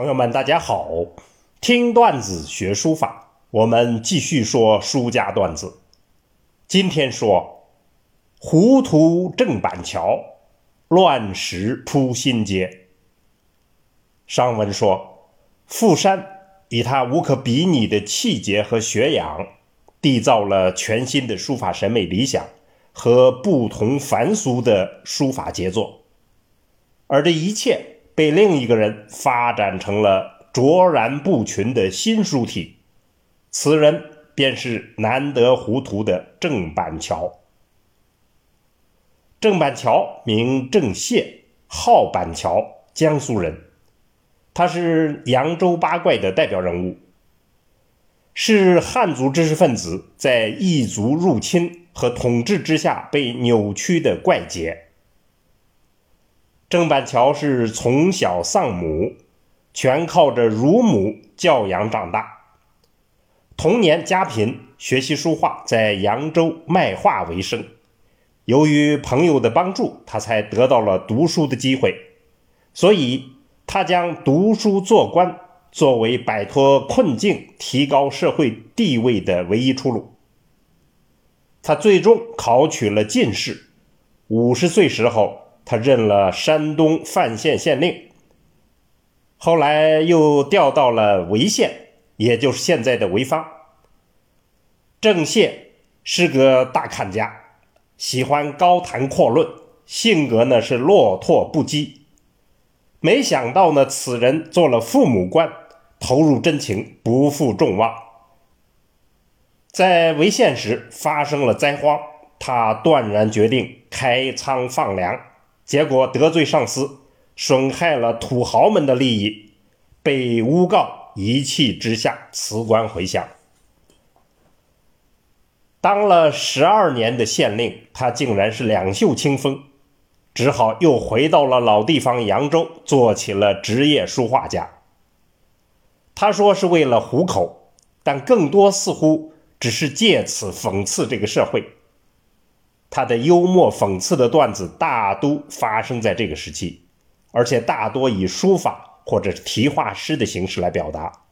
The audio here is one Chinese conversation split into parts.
朋友们，大家好！听段子学书法，我们继续说书家段子。今天说糊涂郑板桥，乱石铺新街。上文说，傅山以他无可比拟的气节和学养，缔造了全新的书法审美理想和不同凡俗的书法杰作，而这一切。被另一个人发展成了卓然不群的新书体，此人便是难得糊涂的郑板桥。郑板桥名郑燮，号板桥，江苏人。他是扬州八怪的代表人物，是汉族知识分子在异族入侵和统治之下被扭曲的怪杰。郑板桥是从小丧母，全靠着乳母教养长大。童年家贫，学习书画，在扬州卖画为生。由于朋友的帮助，他才得到了读书的机会。所以，他将读书做官作为摆脱困境、提高社会地位的唯一出路。他最终考取了进士。五十岁时候。他任了山东范县县令，后来又调到了潍县，也就是现在的潍坊。郑燮是个大看家，喜欢高谈阔论，性格呢是落拓不羁。没想到呢，此人做了父母官，投入真情，不负众望。在潍县时发生了灾荒，他断然决定开仓放粮。结果得罪上司，损害了土豪们的利益，被诬告，一气之下辞官回乡。当了十二年的县令，他竟然是两袖清风，只好又回到了老地方扬州，做起了职业书画家。他说是为了糊口，但更多似乎只是借此讽刺这个社会。他的幽默讽刺的段子大都发生在这个时期，而且大多以书法或者是题画诗的形式来表达。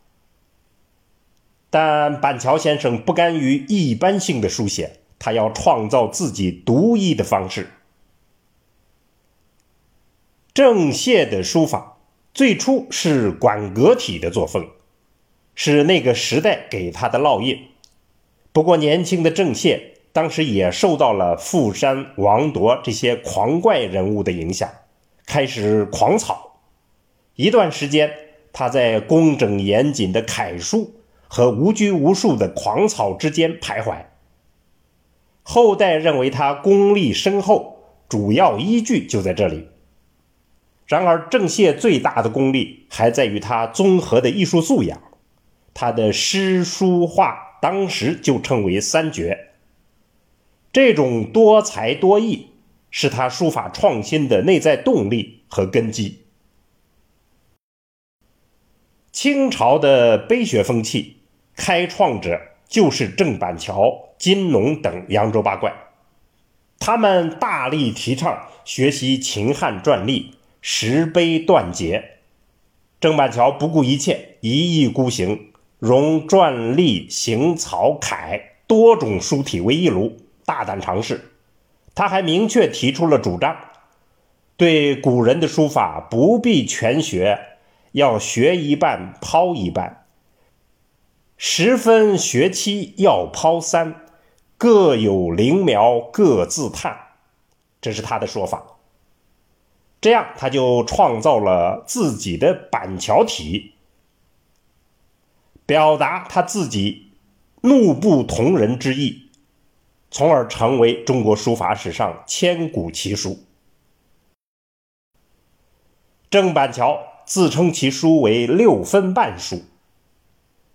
但板桥先生不甘于一般性的书写，他要创造自己独一的方式。郑燮的书法最初是馆阁体的作风，是那个时代给他的烙印。不过年轻的郑燮。当时也受到了傅山、王铎这些狂怪人物的影响，开始狂草。一段时间，他在工整严谨的楷书和无拘无束的狂草之间徘徊。后代认为他功力深厚，主要依据就在这里。然而，郑燮最大的功力还在于他综合的艺术素养，他的诗书画当时就称为三绝。这种多才多艺是他书法创新的内在动力和根基。清朝的碑学风气开创者就是郑板桥、金农等扬州八怪，他们大力提倡学习秦汉篆隶、石碑断节。郑板桥不顾一切，一意孤行，融篆隶、行草楷多种书体为一炉。大胆尝试，他还明确提出了主张：对古人的书法不必全学，要学一半抛一半，十分学七要抛三，各有灵苗各自探，这是他的说法。这样他就创造了自己的板桥体，表达他自己怒不同人之意。从而成为中国书法史上千古奇书。郑板桥自称其书为六分半书，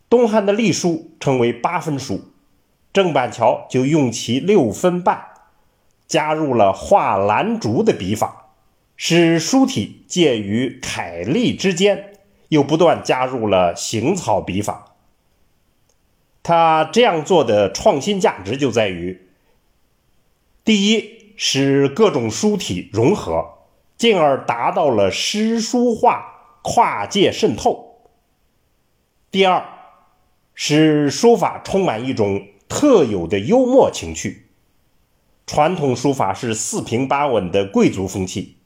东汉的隶书称为八分书，郑板桥就用其六分半，加入了画兰竹的笔法，使书体介于楷隶之间，又不断加入了行草笔法。他这样做的创新价值就在于：第一，使各种书体融合，进而达到了诗书画跨界渗透；第二，使书法充满一种特有的幽默情趣。传统书法是四平八稳的贵族风气，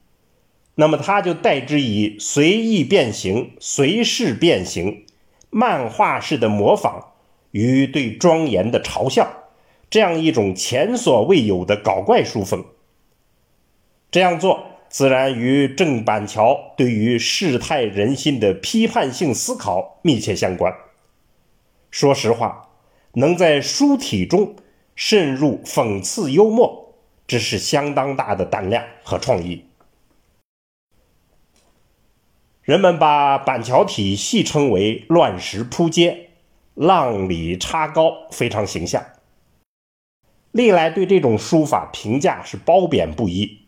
那么它就代之以随意变形、随势变形、漫画式的模仿与对庄严的嘲笑，这样一种前所未有的搞怪书风。这样做自然与郑板桥对于世态人心的批判性思考密切相关。说实话，能在书体中。渗入讽刺幽默，这是相当大的胆量和创意。人们把板桥体戏称为“乱石铺街”、“浪里插高”，非常形象。历来对这种书法评价是褒贬不一。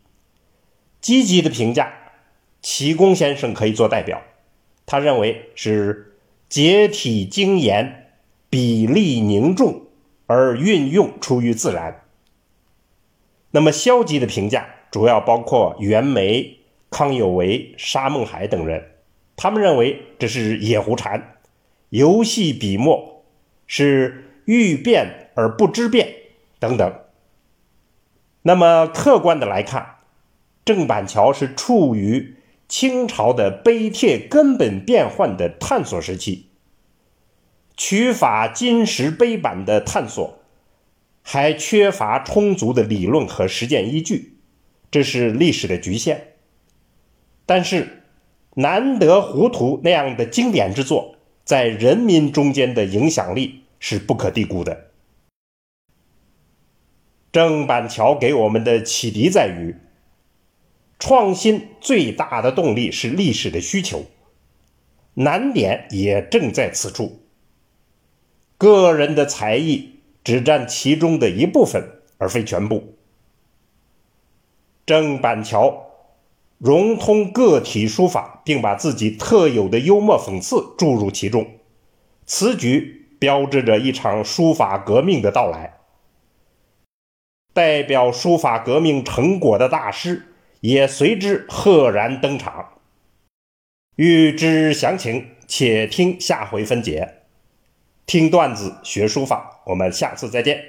积极的评价，启功先生可以做代表，他认为是结体精严，比例凝重。而运用出于自然。那么消极的评价主要包括袁枚、康有为、沙孟海等人，他们认为这是野狐禅、游戏笔墨，是欲变而不知变等等。那么客观的来看，郑板桥是处于清朝的碑帖根本变换的探索时期。取法金石碑版的探索，还缺乏充足的理论和实践依据，这是历史的局限。但是，难得糊涂那样的经典之作，在人民中间的影响力是不可低估的。郑板桥给我们的启迪在于，创新最大的动力是历史的需求，难点也正在此处。个人的才艺只占其中的一部分，而非全部。郑板桥融通个体书法，并把自己特有的幽默讽刺注入其中，此举标志着一场书法革命的到来。代表书法革命成果的大师也随之赫然登场。欲知详情，且听下回分解。听段子学书法，我们下次再见。